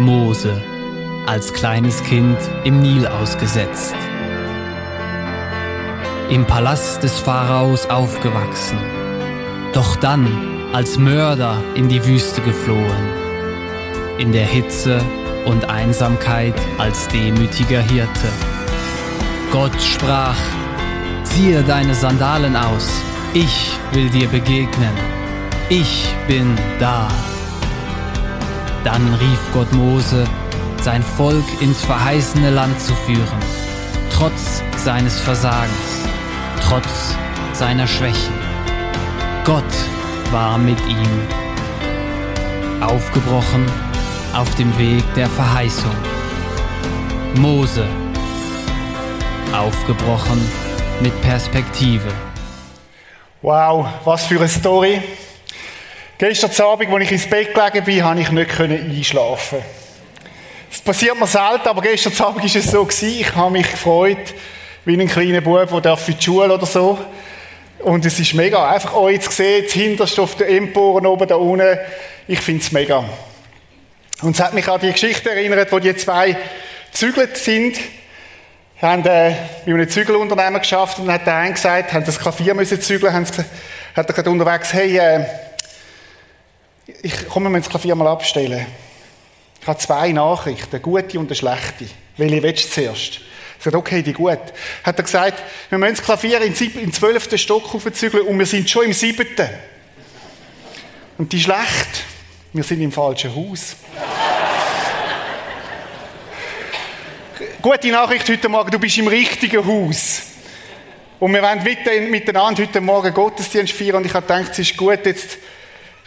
Mose, als kleines Kind im Nil ausgesetzt. Im Palast des Pharaos aufgewachsen, doch dann als Mörder in die Wüste geflohen, in der Hitze und Einsamkeit als demütiger Hirte. Gott sprach, ziehe deine Sandalen aus, ich will dir begegnen, ich bin da. Dann rief Gott Mose, sein Volk ins verheißene Land zu führen, trotz seines Versagens, trotz seiner Schwächen. Gott war mit ihm. Aufgebrochen auf dem Weg der Verheißung. Mose. Aufgebrochen mit Perspektive. Wow, was für eine Story. Gestern Abend, als ich ins Bett gelegen bin, konnte ich nicht einschlafen. Das passiert mir selten, aber gestern Abend war es so, ich habe mich gefreut, wie ein kleiner Bub, der in die Schule oder so. Und es ist mega, einfach euch zu sehen, das Hinterste auf den Emporen oben da unten. Ich finde es mega. Und es hat mich an die Geschichte erinnert, wo die zwei zügelt sind, haben äh, bei einem Zügelunternehmen geschafft und dann hat der eine gesagt, haben das Klavier müssen zügeln, haben hat er unterwegs, hey, äh, ich komme mir das Klavier mal abstellen. Ich habe zwei Nachrichten, eine gute und eine schlechte. Welche willst du zuerst? Ich sagte, okay, die gut. Hat er gesagt, wir müssen das Klavier in den zwölften Stock aufzügeln und wir sind schon im siebten. Und die schlecht, wir sind im falschen Haus. Gute Nachricht heute Morgen, du bist im richtigen Haus. Und wir wollen miteinander heute Morgen Gottesdienst feiern und ich habe gedacht, es ist gut jetzt,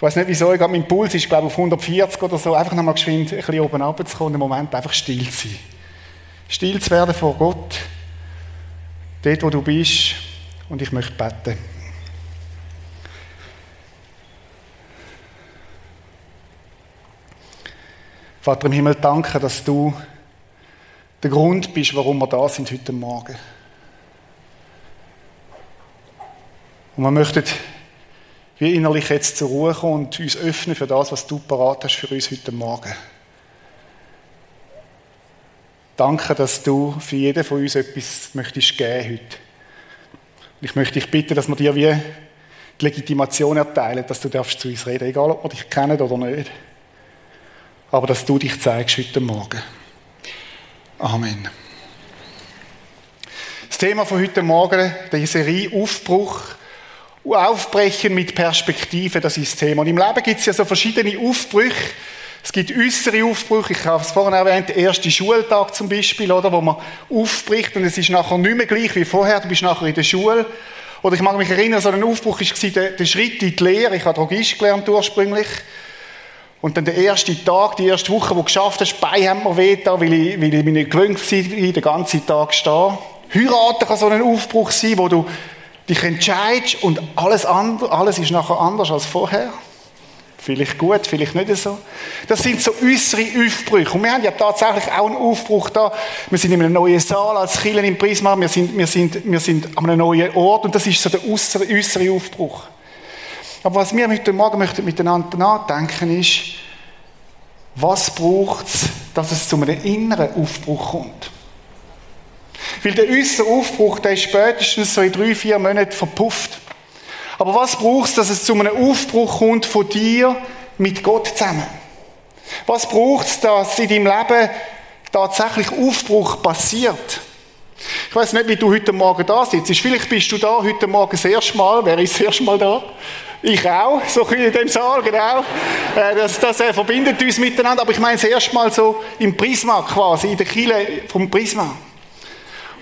weiß nicht wieso, ich glaube, mein Puls ist glaube auf 140 oder so, einfach nochmal geschwind ein bisschen oben runterzukommen, einen Moment einfach still zu sein. Still zu werden vor Gott, dort wo du bist und ich möchte beten. Vater im Himmel, danke, dass du der Grund bist, warum wir da sind heute Morgen. Und wir möchten wie innerlich jetzt zur Ruhe kommen und uns öffnen für das, was du parat hast für uns heute Morgen. Danke, dass du für jeden von uns etwas möchtest geben heute. Ich möchte dich bitten, dass wir dir wie die Legitimation erteilen, dass du darfst zu uns reden, egal ob wir dich kennen oder nicht aber dass du dich zeigst heute Morgen. Amen. Das Thema von heute Morgen, der Serie Aufbruch, Aufbrechen mit Perspektive, das ist das Thema. Und im Leben gibt es ja so verschiedene Aufbrüche. Es gibt äußere Aufbrüche, ich habe es vorhin erwähnt, der erste Schultag zum Beispiel, oder, wo man aufbricht und es ist nachher nicht mehr gleich wie vorher, du bist nachher in der Schule. Oder ich mag mich erinnern, so ein Aufbruch war der, der Schritt in die Lehre. Ich habe Drogist gelernt ursprünglich. Und dann der erste Tag, die erste Woche, wo du geschafft hast, Bein haben mir weh da, weil ich, weil ich mich nicht gewöhnt war, den ganzen Tag stehen. Heiraten kann so ein Aufbruch sein, wo du dich entscheidest und alles, andere, alles ist nachher anders als vorher. Vielleicht gut, vielleicht nicht so. Das sind so äußere Aufbrüche. Und wir haben ja tatsächlich auch einen Aufbruch da. Wir sind in einem neuen Saal als Killen im Prisma. Wir sind, wir sind, wir sind an einem neuen Ort. Und das ist so der äußere Aufbruch. Aber was wir heute Morgen möchten miteinander nachdenken ist, was braucht es, dass es zu einem inneren Aufbruch kommt? Weil der äußere Aufbruch, der ist spätestens so in drei, vier Monaten verpufft. Aber was braucht es, dass es zu einem Aufbruch kommt von dir mit Gott zusammen? Was braucht es, dass in deinem Leben tatsächlich Aufbruch passiert? Ich weiß nicht, wie du heute Morgen da sitzt. Vielleicht bist du da heute Morgen das erste Mal. Wer ist das erste Mal da? Ich auch, so in dem Saal, genau. Äh, das, das äh, verbindet uns miteinander. Aber ich meine es erstmal so im Prisma quasi, in der Kille vom Prisma.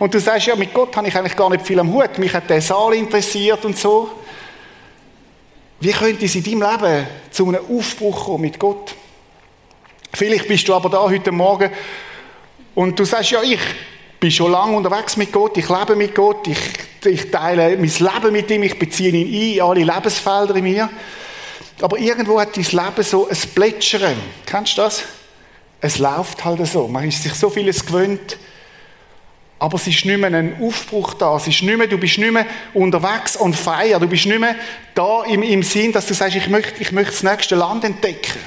Und du sagst, ja, mit Gott habe ich eigentlich gar nicht viel am Hut. Mich hat der Saal interessiert und so. Wie könnte es in deinem Leben zu einem Aufbruch kommen mit Gott? Vielleicht bist du aber da heute Morgen und du sagst, ja, ich bin schon lange unterwegs mit Gott, ich lebe mit Gott, ich ich teile mein Leben mit ihm, ich beziehe ihn ein, in alle Lebensfelder in mir. Aber irgendwo hat dein Leben so ein Plätschern. Kennst du das? Es läuft halt so. Man ist sich so vieles gewöhnt. Aber es ist nicht mehr ein Aufbruch da. Es ist nicht mehr, du bist nicht mehr unterwegs und feier. Du bist nicht mehr da im, im Sinn, dass du sagst, ich möchte, ich möchte das nächste Land entdecken.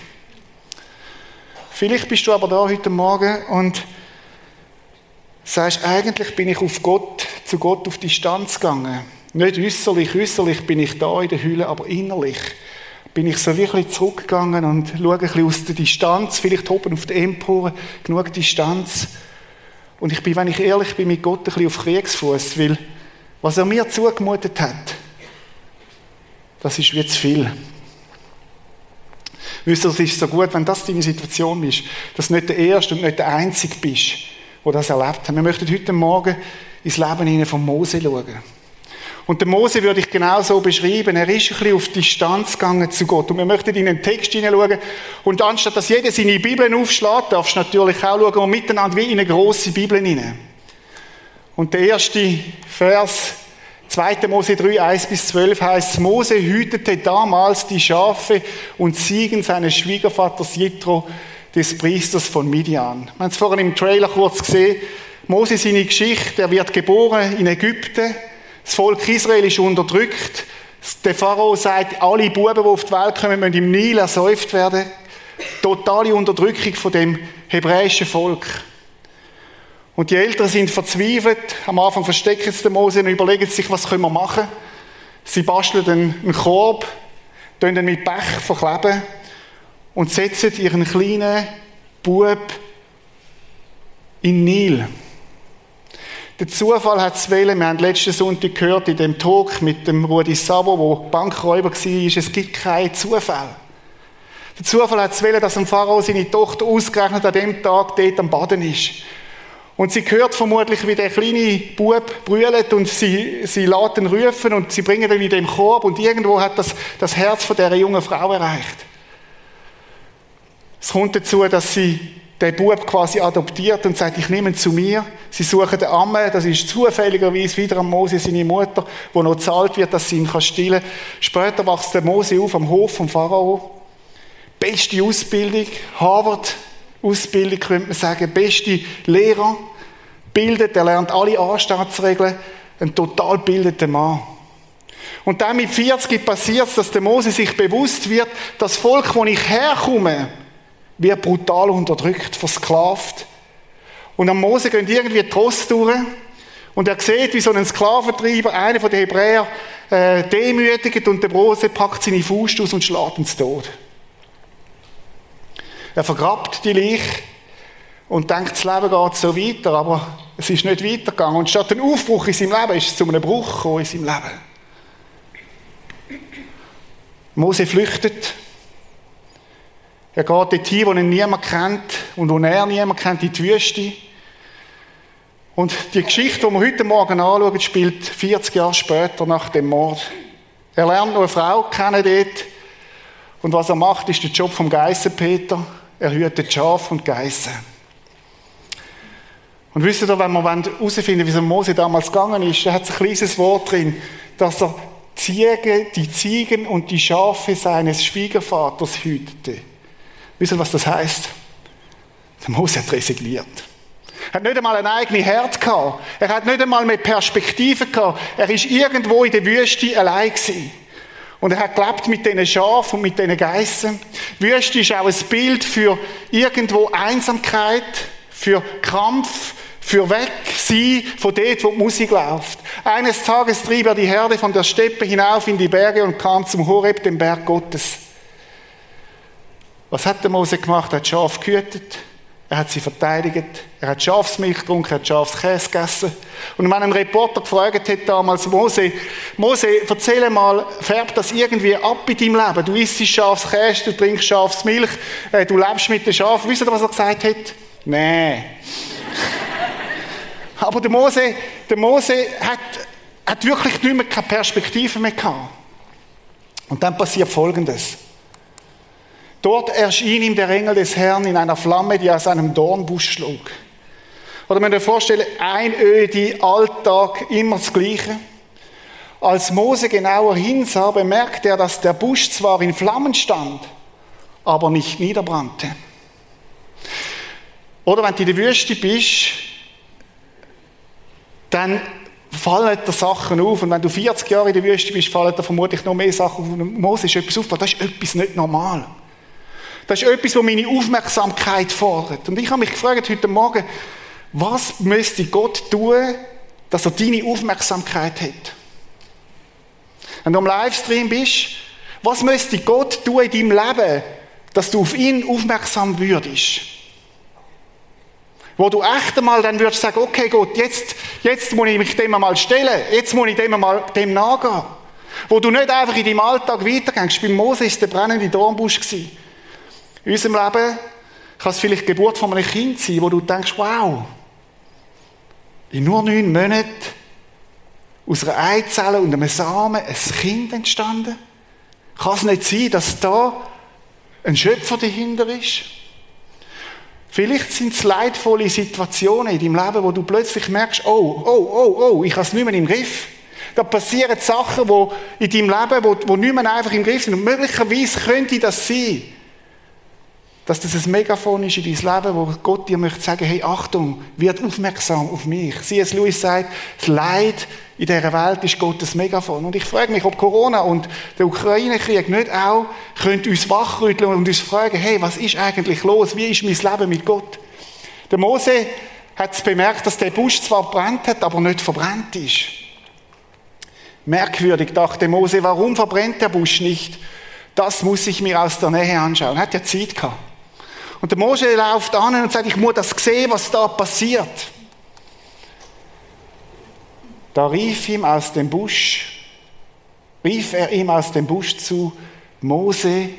Vielleicht bist du aber da heute Morgen und sagst, eigentlich bin ich auf Gott, zu Gott auf Distanz gegangen. Nicht äußerlich, äußerlich bin ich da in der Hülle, aber innerlich bin ich so wirklich zurückgegangen und schaue ein bisschen aus der Distanz, vielleicht oben auf der Empore, genug Distanz. Und ich bin, wenn ich ehrlich bin, mit Gott ein bisschen auf Kriegsfuß, weil was er mir zugemutet hat, das ist wie zu viel. Wisst ihr, es ist so gut, wenn das deine Situation ist, dass du nicht der Erste und nicht der Einzige bist, der das erlebt hat. Wir möchten heute Morgen ins Leben von Mose schauen. Und der Mose würde ich genau so beschreiben. Er ist ein bisschen auf Distanz gegangen zu Gott. Und wir möchten in den Text hineinschauen. Und anstatt dass jeder seine Bibeln aufschlägt, darfst du natürlich auch schauen und miteinander wie in eine grosse Bibel hinein. Und der erste Vers, 2. Mose 3, 1 bis 12 heißt, Mose hütete damals die Schafe und Ziegen seines Schwiegervaters Jitro, des Priesters von Midian. Wir haben es vorhin im Trailer kurz gesehen. Mose seine Geschichte, er wird geboren in Ägypten. Das Volk Israel ist unterdrückt. Der Pharao sagt, alle Buben, die auf die Welt kommen, müssen im Nil ersäuft werden. Totale Unterdrückung von dem hebräischen Volk. Und die Eltern sind verzweifelt. Am Anfang verstecken sie den Mose und überlegen sich, was können wir machen. Sie basteln einen Korb, ihn mit Pech verkleben und setzen ihren kleinen Bub in den Nil. Der Zufall hat es wählen. Wir haben letzten Sonntag gehört in dem Talk mit dem Rudi Sabo, wo Bankräuber war, es gibt keinen Zufall. Der Zufall hat es wählen, dass ein Pharao seine Tochter ausgerechnet an dem Tag dort am Baden ist. Und sie hört vermutlich, wie der kleine Bub brüllt und sie, sie lässt rufen und sie bringen ihn in dem Korb und irgendwo hat das, das Herz von dieser jungen Frau erreicht. Es kommt dazu, dass sie den Bub quasi adoptiert und sagt, ich nehme ihn zu mir. Sie suchen den Amme, das ist zufälligerweise wieder am Mose, seine Mutter, wo noch zahlt wird, dass sie ihn stillen kann. Später wächst der Mose auf am Hof vom Pharao. Beste Ausbildung, Harvard-Ausbildung könnte man sagen, beste Lehrer, bildet, er lernt alle Anstandsregeln, ein total bildeter Mann. Und dann mit 40 passiert es, dass der Mose sich bewusst wird, das Volk, wo ich herkomme, wird brutal unterdrückt, versklavt. Und am Mose gehen irgendwie Trost durch. Und er sieht, wie so ein Sklaventreiber, einer von den Hebräern, äh, demütigt und der Mose packt seine Faust aus und schlägt ihn zu Tod. Er vergrabt die Leiche und denkt, das Leben geht so weiter, aber es ist nicht weitergegangen. Und statt ein Aufbruch in seinem Leben ist es zu einem Bruch gekommen in seinem Leben. Mose flüchtet er geht dorthin, wo ihn niemand kennt und wo er niemand kennt, in die Wüste. Und die Geschichte, die wir heute Morgen anschauen, spielt 40 Jahre später nach dem Mord. Er lernt noch eine Frau kennen dort. Und was er macht, ist der Job vom Geissenpeter. Er hütet Schaf und Geissen. Und wisst ihr, wenn wir herausfinden wie es Mose damals gegangen ist, da hat es ein kleines Wort drin, dass er Ziege, die Ziegen und die Schafe seines Schwiegervaters hütete. Wisst ihr, was das heißt? Der Mose hat resigniert. Er hat nicht einmal ein eigenes Herz gehabt. Er hat nicht einmal mehr Perspektive gehabt. Er ist irgendwo in der Wüste allein gewesen. Und er hat gelebt mit diesen Schafen und mit diesen Geissen. Wüste ist auch ein Bild für irgendwo Einsamkeit, für Krampf, für Wegsein von dort, wo die Musik läuft. Eines Tages trieb er die Herde von der Steppe hinauf in die Berge und kam zum Horeb, dem Berg Gottes. Was hat der Mose gemacht? Er hat Schaf gehütet, er hat sie verteidigt, er hat Schafsmilch getrunken, er hat Schafskäse gegessen. Und wenn ein Reporter gefragt hat damals, Mose, Mose, erzähl mal, färbt das irgendwie ab in deinem Leben? Du isst Schafskäse, du trinkst Schafsmilch, äh, du lebst mit den Schafen. Wisst ihr, was er gesagt hat? Nein. Aber der Mose, der Mose hat, hat wirklich nicht mehr keine Perspektive mehr gehabt. Und dann passiert Folgendes. Dort erschien ihm der Engel des Herrn in einer Flamme, die aus einem Dornbusch schlug. Oder man sich vorstellen, Einöde, Alltag, immer das Gleiche. Als Mose genauer hinsah, bemerkte er, dass der Busch zwar in Flammen stand, aber nicht niederbrannte. Oder wenn du in der Wüste bist, dann fallen dir Sachen auf. Und wenn du 40 Jahre in der Wüste bist, fallen dir vermutlich noch mehr Sachen auf. Mose ist etwas aufgefallen, das ist etwas nicht normal. Das ist etwas, was meine Aufmerksamkeit fordert. Und ich habe mich gefragt heute Morgen, was müsste Gott tun, dass er deine Aufmerksamkeit hat? Wenn du am Livestream bist, was müsste Gott tun in deinem Leben, dass du auf ihn aufmerksam würdest? Wo du echt einmal dann würdest sagen, okay Gott, jetzt, jetzt muss ich mich dem einmal stellen, jetzt muss ich dem einmal dem nachgehen. Wo du nicht einfach in deinem Alltag weitergehst. Bei Mose ist der brennende Dornbusch. In unserem Leben kann es vielleicht die Geburt von einem Kind sein, wo du denkst, wow, in nur neun Monaten aus einer Eizelle und einem Samen ein Kind entstanden? Kann es nicht sein, dass da ein Schöpfer dahinter ist? Vielleicht sind es leidvolle Situationen in deinem Leben, wo du plötzlich merkst, oh, oh, oh, oh, ich habe es nicht mehr im Griff. Da passieren Sachen wo in deinem Leben, wo, wo nicht mehr einfach im Griff sind. Und möglicherweise könnte das sein, dass das ein Megafon ist in dein Leben, wo Gott dir möchte sagen, hey, Achtung, wird aufmerksam auf mich. C.S. Lewis sagt, das Leid in dieser Welt ist Gottes Megafon. Und ich frage mich, ob Corona und der Ukraine-Krieg nicht auch könnte uns wachrütteln und uns fragen, hey, was ist eigentlich los? Wie ist mein Leben mit Gott? Der Mose hat bemerkt, dass der Busch zwar brennt hat, aber nicht verbrannt ist. Merkwürdig dachte Mose, warum verbrennt der Busch nicht? Das muss ich mir aus der Nähe anschauen. Er hat ja Zeit gehabt. Und der Mose läuft an und sagt, ich muss das sehen, was da passiert. Da rief ihm aus dem Busch, rief er ihm aus dem Busch zu, Mose,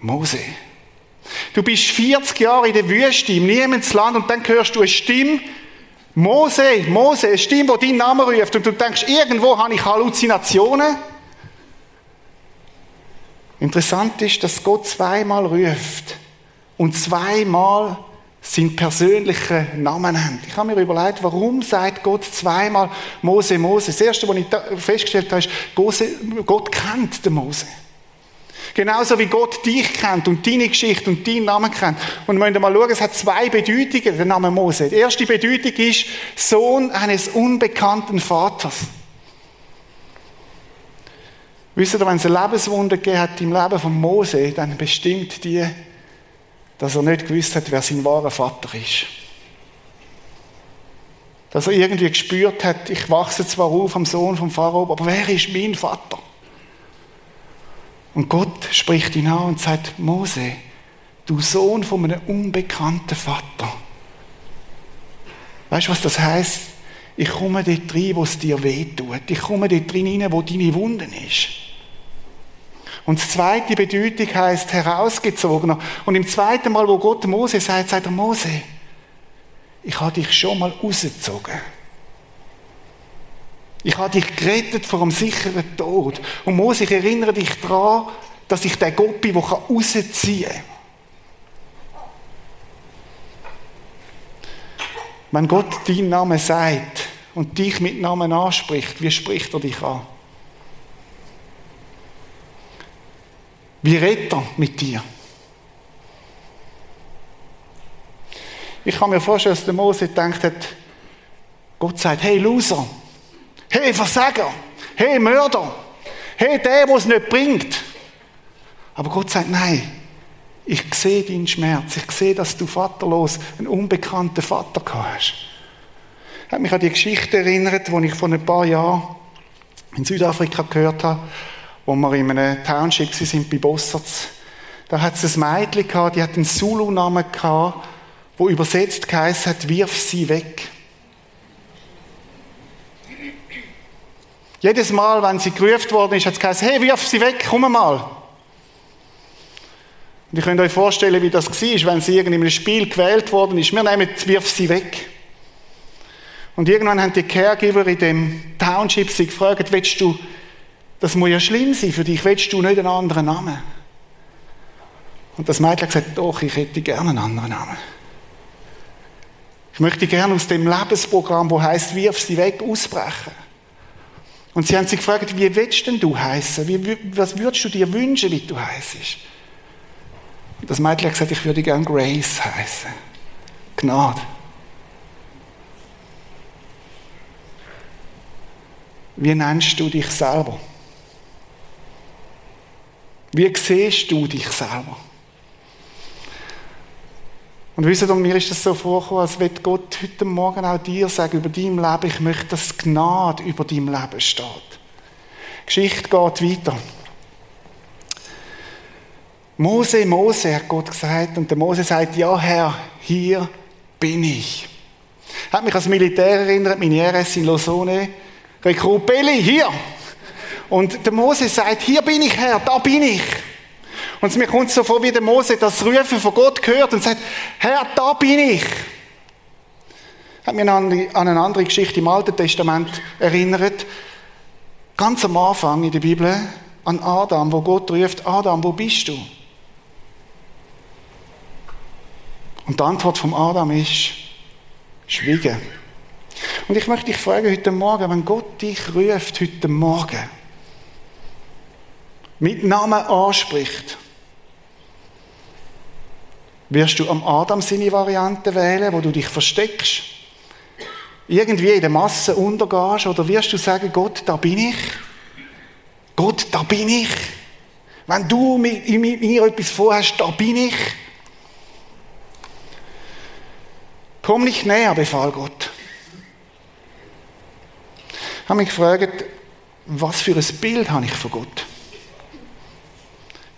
Mose. Du bist 40 Jahre in der Wüste, im Niemandsland, und dann hörst du eine Stimme, Mose, Mose, eine Stimme, die deinen Namen ruft, und du denkst, irgendwo habe ich Halluzinationen. Interessant ist, dass Gott zweimal ruft und zweimal sind persönliche Namen nennt. Ich habe mir überlegt, warum sagt Gott zweimal Mose, Mose? Das Erste, was ich festgestellt habe, ist, Gott kennt den Mose. Genauso wie Gott dich kennt und deine Geschichte und deinen Namen kennt. Und wir müssen mal schauen, es hat zwei Bedeutungen, der Name Mose. Die erste Bedeutung ist Sohn eines unbekannten Vaters. Wisst ihr, wenn es eine Lebenswunde gegeben hat im Leben von Mose, dann bestimmt die dass er nicht gewusst hat, wer sein wahrer Vater ist. Dass er irgendwie gespürt hat, ich wachse zwar auf am Sohn vom Pharao, aber wer ist mein Vater? Und Gott spricht ihn an und sagt, Mose, du Sohn von einem unbekannten Vater. Weißt du, was das heißt? Ich komme dort rein, wo es dir wehtut. Ich komme dort rein, wo deine Wunden ist. Und die zweite Bedeutung heißt herausgezogener. Und im zweiten Mal, wo Gott Mose sagt, sagt er Mose, ich habe dich schon mal rausgezogen. Ich habe dich gerettet vor einem sicheren Tod. Und Mose, ich erinnere dich daran, dass ich der Gott bin, der rausziehen kann. Wenn Gott deinen Namen sagt und dich mit Namen anspricht, wie spricht er dich an? Wie redet er mit dir? Ich kann mir vorstellen, dass der Mose gedacht hat, Gott sagt, hey Loser, hey Versager, hey Mörder, hey der, der es nicht bringt. Aber Gott sagt, nein, ich sehe deinen Schmerz, ich sehe, dass du vaterlos einen unbekannten Vater gehabt hast. Habe mich an die Geschichte erinnert, die ich vor ein paar Jahren in Südafrika gehört habe, wo wir in einem Township sind bei Bossarts. Da hat es ein Mädchen gehabt, die hat einen Zulu-Namen gehabt, wo übersetzt geheißen hat, wirf sie weg. Jedes Mal, wenn sie gerufen worden ist, hat es geheißen, hey, wirf sie weg, komm mal. Und ihr könnt euch vorstellen, wie das war, wenn sie in einem Spiel gewählt worden ist. Wir nehmen, wirf sie weg. Und irgendwann haben die Caregiver in dem Township sie gefragt, willst du das muss ja schlimm sein für dich. Willst du nicht einen anderen Namen? Und das Mädchen hat gesagt, doch, ich hätte gerne einen anderen Namen. Ich möchte gerne aus dem Lebensprogramm, wo heißt, wirf sie weg, ausbrechen. Und sie haben sich gefragt, wie willst denn du heißen? Was würdest du dir wünschen, wie du heißt? Und das Mädchen hat gesagt, ich würde gerne Grace heißen. Gnade. Wie nennst du dich selber? Wie siehst du dich selber? Und wisst ihr, mir ist das so vorgekommen, als wird Gott heute Morgen auch dir sagen über dein Leben, ich möchte, dass Gnade über dein Leben steht. Die Geschichte geht weiter. Mose, Mose, hat Gott gesagt. Und der Mose sagt, ja Herr, hier bin ich. Hat mich als Militär erinnert, meine RS in Lausanne. Rekrut Belli, hier. Und der Mose sagt, hier bin ich Herr, da bin ich. Und mir kommt so vor, wie der Mose das Rufen von Gott hört und sagt, Herr, da bin ich. Hat mich an eine andere Geschichte im Alten Testament erinnert. Ganz am Anfang in der Bibel an Adam, wo Gott ruft, Adam, wo bist du? Und die Antwort vom Adam ist, schwiegen. Und ich möchte dich fragen heute Morgen, wenn Gott dich ruft heute Morgen, mit Namen anspricht, wirst du am Adam seine Variante wählen, wo du dich versteckst, irgendwie in der Masse untergehst, oder wirst du sagen, Gott, da bin ich? Gott, da bin ich. Wenn du mir etwas vorhast, da bin ich. Komm nicht näher, befahl Gott. Ich habe mich gefragt, was für ein Bild habe ich von Gott?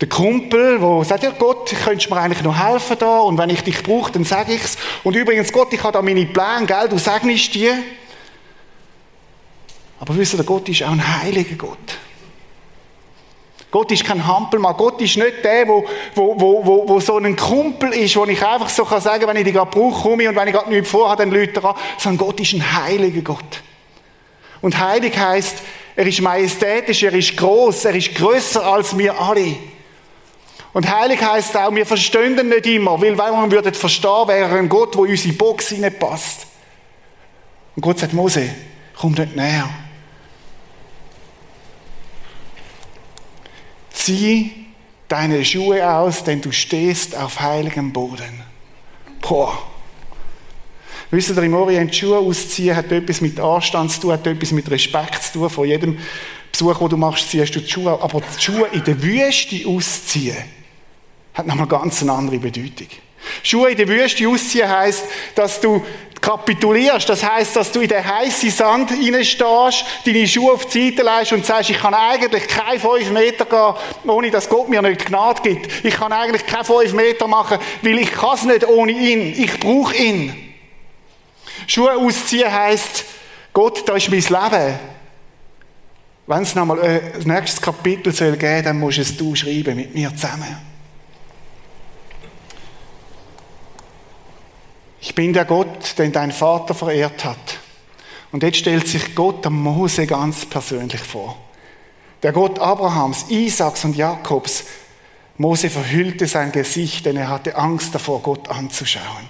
Der Kumpel, der sagt, ja Gott, könntest du mir eigentlich noch helfen da und wenn ich dich brauche, dann sage ich's. Und übrigens, Gott, ich habe da meine Pläne, gell, du segnest die. Aber wisst ihr, Gott ist auch ein heiliger Gott. Gott ist kein Hampelmann. Gott ist nicht der, wo, wo, wo, wo, wo so ein Kumpel ist, wo ich einfach so kann sagen, wenn ich die gerade brauche, komme und wenn ich gerade nichts vorhabe, dann Leute an. Sondern Gott ist ein heiliger Gott. Und heilig heißt, er ist majestätisch, er ist groß, er ist größer als wir alle. Und heilig heißt auch, wir verstehen ihn nicht immer, weil wenn wir würden verstehen, wäre er ein Gott, wo in unsere Box hineinpasst. Und Gott sagt, Mose, komm nicht näher. Zieh deine Schuhe aus, denn du stehst auf heiligem Boden. Boah. Wisst ihr, im Orient Schuhe ausziehen hat etwas mit Anstand zu tun, hat etwas mit Respekt zu tun. Von jedem Besuch, den du machst, ziehst du die Schuhe. Aber die Schuhe in der Wüste ausziehen, hat nochmal ganz eine andere Bedeutung. Schuhe in der Wüste ausziehen heisst, dass du kapitulierst. Das heißt, dass du in den heißen Sand reinstehst, deine Schuhe auf die Seite legst und sagst, ich kann eigentlich keine fünf Meter gehen, ohne dass Gott mir nicht Gnade gibt. Ich kann eigentlich keine fünf Meter machen, weil ich kann es nicht ohne ihn. Ich brauche ihn. Schuhe ausziehen heisst, Gott, da ist mein Leben. Wenn es nochmal ein äh, nächstes Kapitel soll geben, dann musst es du schreiben mit mir zusammen. Ich bin der Gott, den dein Vater verehrt hat. Und jetzt stellt sich Gott am Mose ganz persönlich vor. Der Gott Abrahams, Isaaks und Jakobs. Mose verhüllte sein Gesicht, denn er hatte Angst davor, Gott anzuschauen.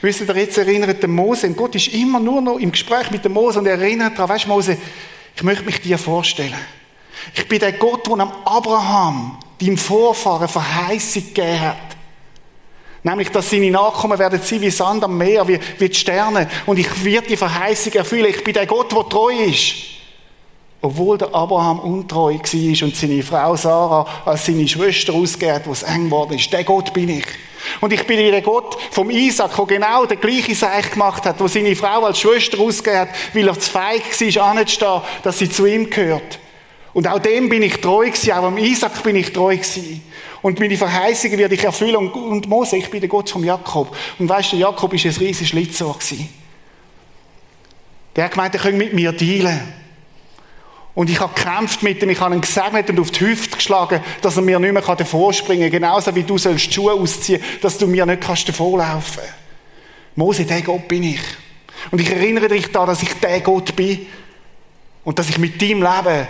Wisst ihr, jetzt erinnert der Mose, und Gott ist immer nur noch im Gespräch mit dem Mose und er erinnert daran, weißt du, Mose, ich möchte mich dir vorstellen. Ich bin der Gott, der am Abraham, deinem Vorfahren, Verheißung gegeben hat. Nämlich, dass seine Nachkommen werden sein wie Sand am Meer, wie, wie die Sterne. Und ich werde die Verheißung erfüllen. Ich bin der Gott, der treu ist. Obwohl der Abraham untreu war und seine Frau Sarah als seine Schwester ausgeht, wo es eng geworden ist. Der Gott bin ich. Und ich bin der Gott vom Isaac, der genau den gleichen Seich gemacht hat, wo seine Frau als Schwester ausgeht, weil er zu feig war, anzustehen, dass sie zu ihm gehört. Und auch dem bin ich treu gewesen, auch am Isaac bin ich treu gewesen. Und meine Verheißungen werde ich erfüllen. Und, und Mose, ich bin der Gott vom Jakob. Und weißt du, Jakob ist ein riesiges Schlitzohr. Der hat gemeint, er könnte mit mir dealen. Und ich habe gekämpft mit ihm, ich habe ihn gesegnet und auf die Hüfte geschlagen, dass er mir nicht mehr davor springen kann. Genauso wie du sollst Schuhe ausziehen, dass du mir nicht kannst davonlaufen kannst. Mose, der Gott bin ich. Und ich erinnere dich daran, dass ich der Gott bin. Und dass ich mit deinem Leben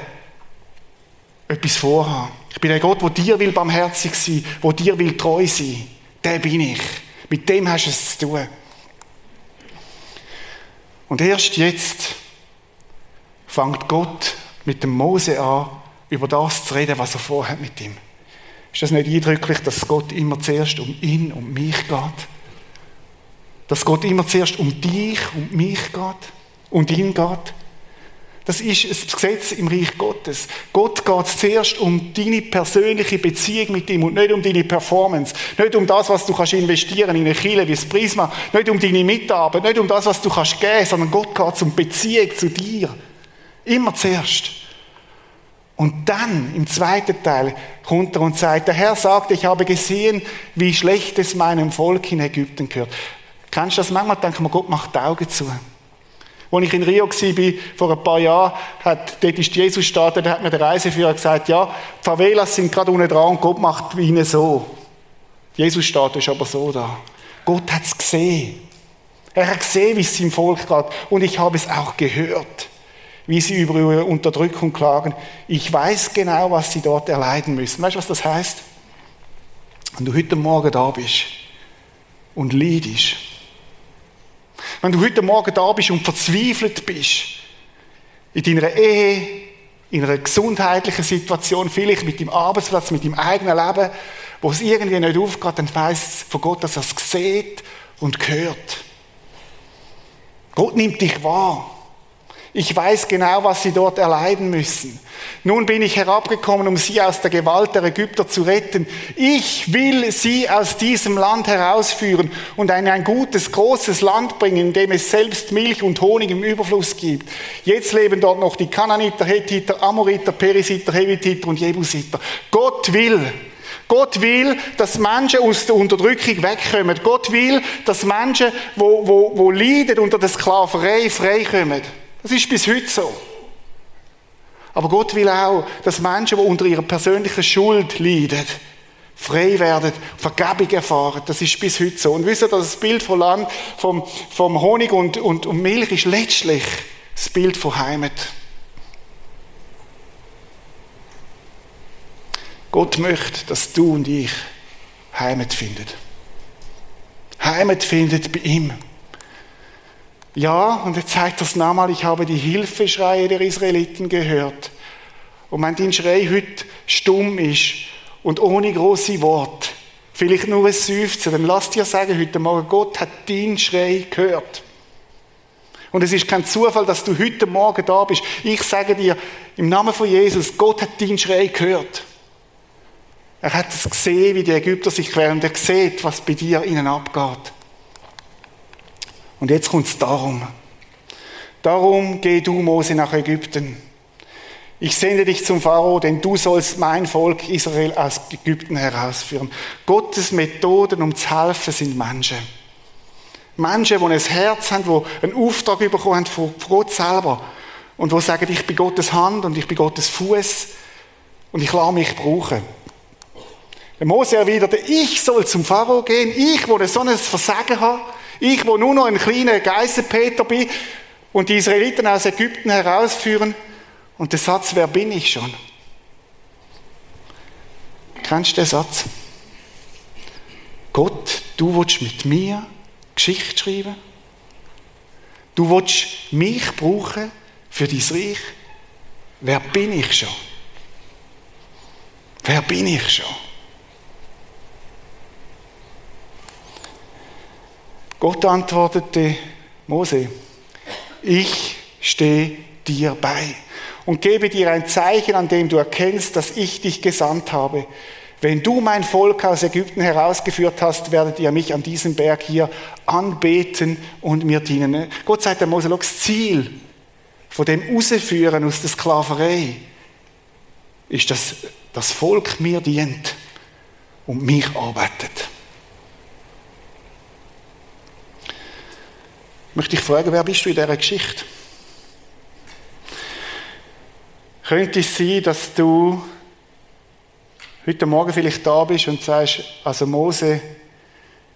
etwas vorhabe. Ich bin ein Gott, der dir will barmherzig sein, der dir will treu sein. Der bin ich. Mit dem hast du es zu tun. Und erst jetzt fängt Gott mit dem Mose an, über das zu reden, was er vorhat mit ihm. Ist das nicht eindrücklich, dass Gott immer zuerst um ihn, um mich geht? Dass Gott immer zuerst um dich, um mich geht und ihn geht? Das ist ein Gesetz im Reich Gottes. Gott geht zuerst um deine persönliche Beziehung mit ihm und nicht um deine Performance. Nicht um das, was du kannst investieren in eine Kille wie das Prisma. Nicht um deine Mitarbeit. Nicht um das, was du kannst geben, sondern Gott geht um Beziehung zu dir. Immer zuerst. Und dann, im zweiten Teil, kommt er und sagt, der Herr sagt, ich habe gesehen, wie schlecht es meinem Volk in Ägypten gehört. Kennst du das? Manchmal denkt man, Gott macht die Augen zu. Als ich in Rio war, vor ein paar Jahren, hat, dort ist Jesus gestartet, da hat mir der Reiseführer gesagt, ja, die Favelas sind gerade unten dran und Gott macht ihnen so. Jesus steht ist aber so da. Gott hat es gesehen. Er hat gesehen, wie es seinem Volk geht. Und ich habe es auch gehört, wie sie über ihre Unterdrückung klagen. Ich weiß genau, was sie dort erleiden müssen. Weißt du, was das heißt? Wenn du heute Morgen da bist und leidest, wenn du heute Morgen da bist und verzweifelt bist, in deiner Ehe, in einer gesundheitlichen Situation, vielleicht mit dem Arbeitsplatz, mit dem eigenen Leben, wo es irgendwie nicht aufgeht, dann weiss von Gott, dass er es sieht und hört. Gott nimmt dich wahr. Ich weiß genau, was sie dort erleiden müssen. Nun bin ich herabgekommen, um sie aus der Gewalt der Ägypter zu retten. Ich will sie aus diesem Land herausführen und in ein gutes, großes Land bringen, in dem es selbst Milch und Honig im Überfluss gibt. Jetzt leben dort noch die Kananiter, Hethiter, Amoriter, Perisiter, Hevititer und Jebusiter. Gott will, Gott will, dass Menschen aus der Unterdrückung wegkommen. Gott will, dass Menschen, wo, wo, wo leiden unter der Sklaverei, freikommen. Das ist bis heute so. Aber Gott will auch, dass Menschen, die unter ihrer persönlichen Schuld leiden, frei werden, Vergebung erfahren. Das ist bis heute so. Und wisst ihr, das Bild vom Land, vom, vom Honig und, und, und Milch ist letztlich das Bild von Heimat. Gott möchte, dass du und ich Heimat finden. Heimat findet bei ihm. Ja, und jetzt zeigt das nochmal, ich habe die Hilfeschreie der Israeliten gehört. Und wenn dein Schrei heute stumm ist und ohne große Worte, vielleicht nur ein Seufzen, dann lass dir sagen heute Morgen, Gott hat deinen Schrei gehört. Und es ist kein Zufall, dass du heute Morgen da bist. Ich sage dir, im Namen von Jesus, Gott hat deinen Schrei gehört. Er hat es gesehen, wie die Ägypter sich quälen. Er sieht, was bei dir ihnen abgeht. Und jetzt kommt es darum. Darum geh du, Mose, nach Ägypten. Ich sende dich zum Pharao, denn du sollst mein Volk Israel aus Ägypten herausführen. Gottes Methoden, um zu helfen, sind Menschen. Menschen, die ein Herz haben, die einen Auftrag bekommen haben von Gott selber und die sagen, ich bin Gottes Hand und ich bin Gottes Fuß und ich lasse mich brauchen. Der Mose erwiderte, ich soll zum Pharao gehen, ich, wo so ein Versagen habe, ich, wo nur noch ein kleiner Geißelpeter bin und die Israeliten aus Ägypten herausführen. Und der Satz, wer bin ich schon? Kennst du den Satz? Gott, du willst mit mir Geschichte schreiben? Du willst mich brauchen für dein Reich? Wer bin ich schon? Wer bin ich schon? Gott antwortete Mose, ich stehe dir bei und gebe dir ein Zeichen, an dem du erkennst, dass ich dich gesandt habe. Wenn du mein Volk aus Ägypten herausgeführt hast, werdet ihr mich an diesem Berg hier anbeten und mir dienen. Gott sagt der Mose, das Ziel von dem Rausführen aus der Sklaverei ist, dass das Volk mir dient und mich arbeitet. Möchte ich fragen, wer bist du in dieser Geschichte? Könnte es sein, dass du heute Morgen vielleicht da bist und sagst, also Mose,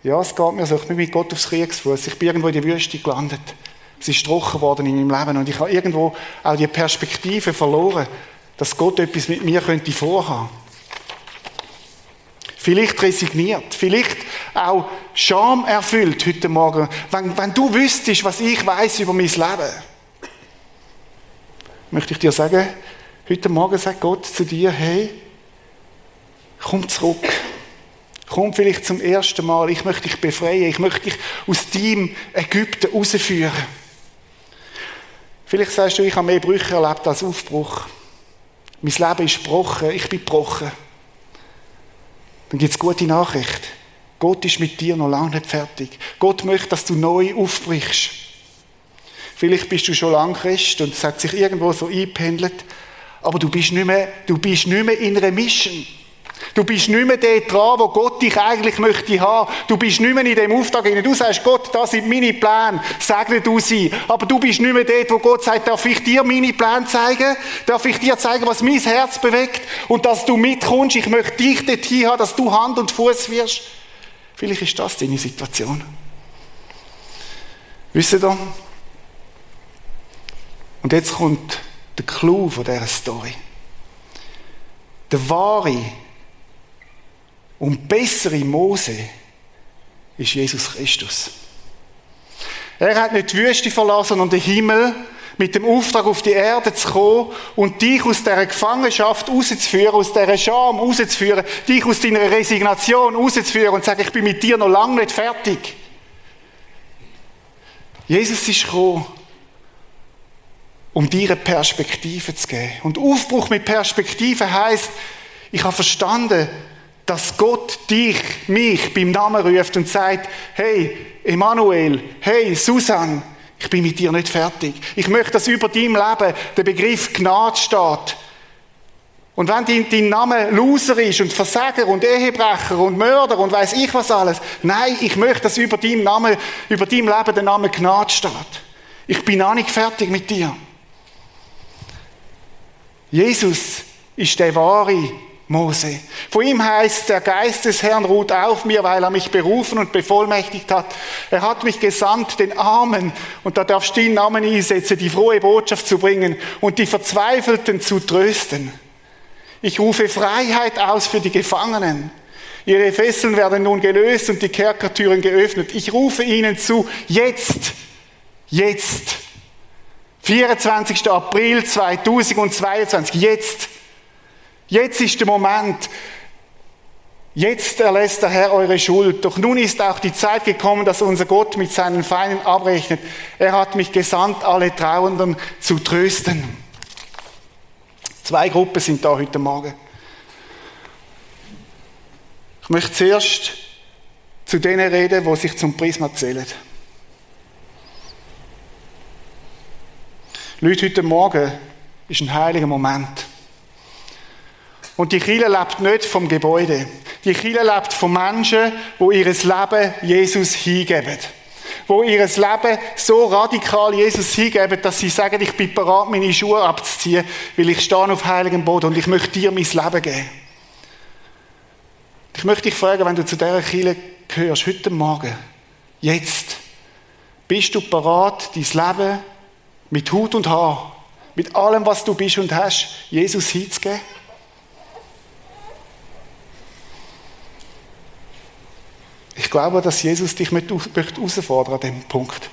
ja, es geht mir so, ich bin mit Gott aufs Kriegsfuß, ich bin irgendwo in die Wüste gelandet. Es ist trocken worden in meinem Leben und ich habe irgendwo auch die Perspektive verloren, dass Gott etwas mit mir könnte vorhaben. Vielleicht resigniert, vielleicht auch Scham erfüllt heute Morgen, wenn, wenn du wüsstest, was ich weiß über mein Leben. Möchte ich dir sagen, heute Morgen sagt Gott zu dir, hey, komm zurück. Komm vielleicht zum ersten Mal. Ich möchte dich befreien. Ich möchte dich aus deinem Ägypten rausführen. Vielleicht sagst du, ich habe mehr Brüche erlebt als Aufbruch. Mein Leben ist gebrochen, ich bin gebrochen. Dann gibt es gute Nachricht. Gott ist mit dir noch lange nicht fertig. Gott möchte, dass du neu aufbrichst. Vielleicht bist du schon lange Christ und es hat sich irgendwo so eingependelt, aber du bist nicht mehr, du bist nicht mehr in einer Mission. Du bist nicht mehr der dran, wo Gott dich eigentlich möchte haben. Du bist nicht mehr in dem Auftrag hinein. Du sagst, Gott, das sind meine Pläne. Segne du sie. Aber du bist nicht mehr dort, wo Gott sagt, darf ich dir meine Pläne zeigen? Darf ich dir zeigen, was mein Herz bewegt? Und dass du mitkommst. Ich möchte dich dorthin haben, dass du Hand und Fuß wirst. Vielleicht ist das deine Situation. Wisst ihr? Und jetzt kommt der Clou von dieser Story. Der wahre und bessere Mose ist Jesus Christus. Er hat nicht die Wüste verlassen und den Himmel mit dem Auftrag auf die Erde zu kommen und dich aus dieser Gefangenschaft rauszuführen, aus dieser Scham rauszuführen, dich aus deiner Resignation rauszuführen und zu sagen, ich bin mit dir noch lange nicht fertig. Jesus ist gekommen, um dir eine Perspektive zu geben. Und Aufbruch mit Perspektive heißt, ich habe verstanden, dass Gott dich, mich beim Namen ruft und sagt, hey, Emanuel, hey, Susan, ich bin mit dir nicht fertig. Ich möchte, dass über deinem Leben der Begriff Gnade steht. Und wenn dein, dein Name Loser ist und Versager und Ehebrecher und Mörder und weiß ich was alles, nein, ich möchte, dass über deinem Namen, über deinem Leben der Name Gnade steht. Ich bin auch nicht fertig mit dir. Jesus ist der wahre Mose. Von ihm heißt, der Geist des Herrn ruht auf mir, weil er mich berufen und bevollmächtigt hat. Er hat mich gesandt, den Armen, und da darfst du den Namen einsetzen, die frohe Botschaft zu bringen und die Verzweifelten zu trösten. Ich rufe Freiheit aus für die Gefangenen. Ihre Fesseln werden nun gelöst und die Kerkertüren geöffnet. Ich rufe ihnen zu, jetzt, jetzt. 24. April 2022, jetzt. Jetzt ist der Moment. Jetzt erlässt der Herr eure Schuld. Doch nun ist auch die Zeit gekommen, dass unser Gott mit seinen Feinden abrechnet. Er hat mich gesandt, alle Trauernden zu trösten. Zwei Gruppen sind da heute Morgen. Ich möchte zuerst zu denen reden, die sich zum Prisma zählen. Leute, heute Morgen ist ein heiliger Moment. Und die Kirche lebt nicht vom Gebäude. Die Kirche lebt von Menschen, wo ihr Leben Jesus hingeben. Wo ihr Leben so radikal Jesus hingeben, dass sie sagen, ich bin bereit, meine Schuhe abzuziehen, weil ich stehe auf heiligem Boden und ich möchte dir mein Leben geben. Ich möchte dich fragen, wenn du zu dieser Kirche gehörst, heute Morgen, jetzt, bist du bereit, dein Leben mit Hut und Haar, mit allem, was du bist und hast, Jesus hinzugeben? Ich glaube, dass Jesus dich mit herausfordern an diesem Punkt.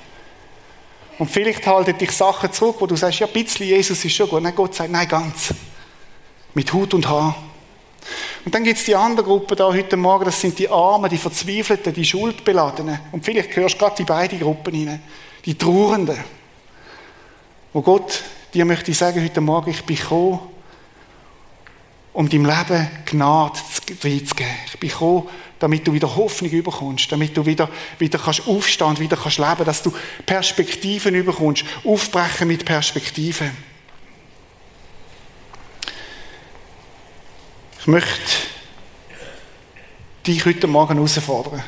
Und vielleicht halten dich Sachen zurück, wo du sagst, ja, ein bisschen Jesus ist schon gut. Nein, Gott sagt, nein, ganz. Mit Hut und Haar. Und dann gibt es die andere Gruppe da heute Morgen, das sind die Armen, die Verzweifelten, die Schuldbeladenen. Und vielleicht gehörst du gerade in beide Gruppen hinein. Die Trauernden. Wo Gott dir möchte sagen, heute Morgen, ich bin gekommen, um deinem Leben Gnade reinzugeben. Ich bin gekommen, damit du wieder Hoffnung überkommst, damit du wieder, wieder kannst aufstehen, wieder kannst leben, dass du Perspektiven überkommst, aufbrechen mit Perspektiven. Ich möchte dich heute Morgen herausfordern.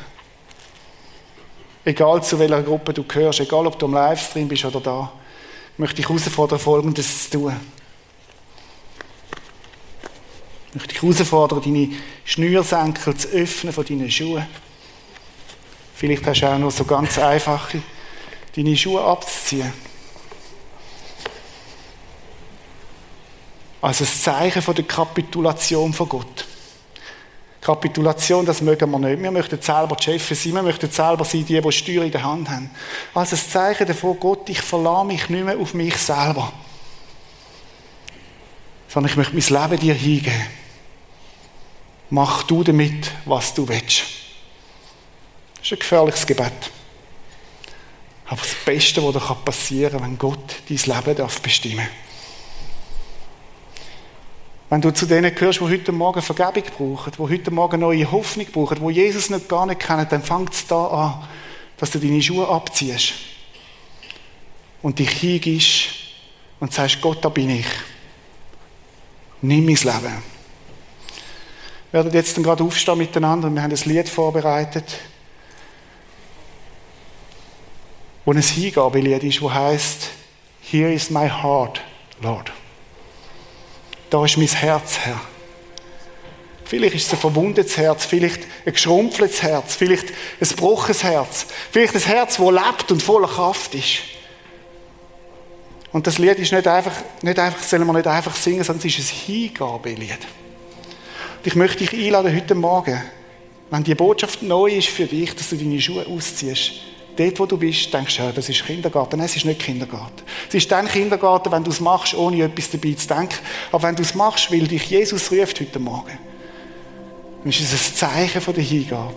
Egal zu welcher Gruppe du gehörst, egal ob du am Livestream bist oder da, möchte ich herausfordern, Folgendes zu tun. Ich möchte dich herausfordern, deine Schnürsenkel zu öffnen von deinen Schuhen. Vielleicht hast du auch noch so ganz einfache, deine Schuhe abzuziehen. Als ein Zeichen von der Kapitulation von Gott. Kapitulation, das mögen wir nicht. Wir möchten selber die Chefs sein, wir möchten selber sein, die, die Steuer in der Hand haben. Als ein Zeichen davon, Gott, ich verlasse mich nicht mehr auf mich selber. Sondern ich möchte mein Leben dir hingeben. Mach du damit, was du willst. Das ist ein gefährliches Gebet. Aber das Beste, was dir passieren kann, wenn Gott dein Leben darf bestimmen darf. Wenn du zu denen gehörst, die heute Morgen Vergebung brauchen, die heute Morgen neue Hoffnung brauchen, die Jesus nicht gar nicht kennen, dann fängt es da an, dass du deine Schuhe abziehst und dich hingibst und sagst, Gott, da bin ich. Nimm mein Leben. Wir werden jetzt gerade aufstehen miteinander und wir haben ein Lied vorbereitet, wo ein Hingabelied ist, wo heißt, Here is my heart, Lord. Da ist mein Herz, Herr. Vielleicht ist es ein verwundetes Herz, vielleicht ein geschrumpftes Herz, vielleicht ein gebrochenes Herz, vielleicht ein Herz, das lebt und voller Kraft ist. Und das Lied ist nicht einfach, nicht einfach, sollen wir nicht einfach singen, sondern es ist ein Hingabelied. Und ich möchte dich einladen heute Morgen, wenn die Botschaft neu ist für dich, dass du deine Schuhe ausziehst, dort, wo du bist, denkst du, das ist Kindergarten. Nein, es ist nicht Kindergarten. Es ist dann Kindergarten, wenn du es machst, ohne etwas dabei zu denken. Aber wenn du es machst, weil dich Jesus ruft heute Morgen, dann ist es ein Zeichen von der Hingabe.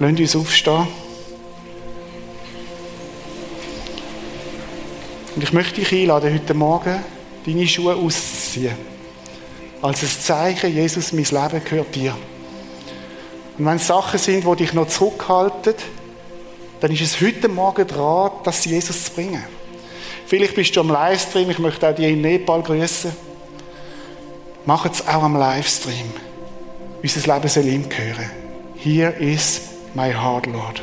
Lass uns aufstehen. Und ich möchte dich einladen, heute Morgen deine Schuhe auszuziehen. Als ein Zeichen, Jesus, mein Leben gehört dir. Und wenn es Sachen sind, die dich noch zurückhalten, dann ist es heute Morgen dran, das Jesus zu bringen. Vielleicht bist du am Livestream, ich möchte auch die in Nepal grüßen. Mach es auch am Livestream. Unser Leben soll ihm gehören. Here is my heart, Lord.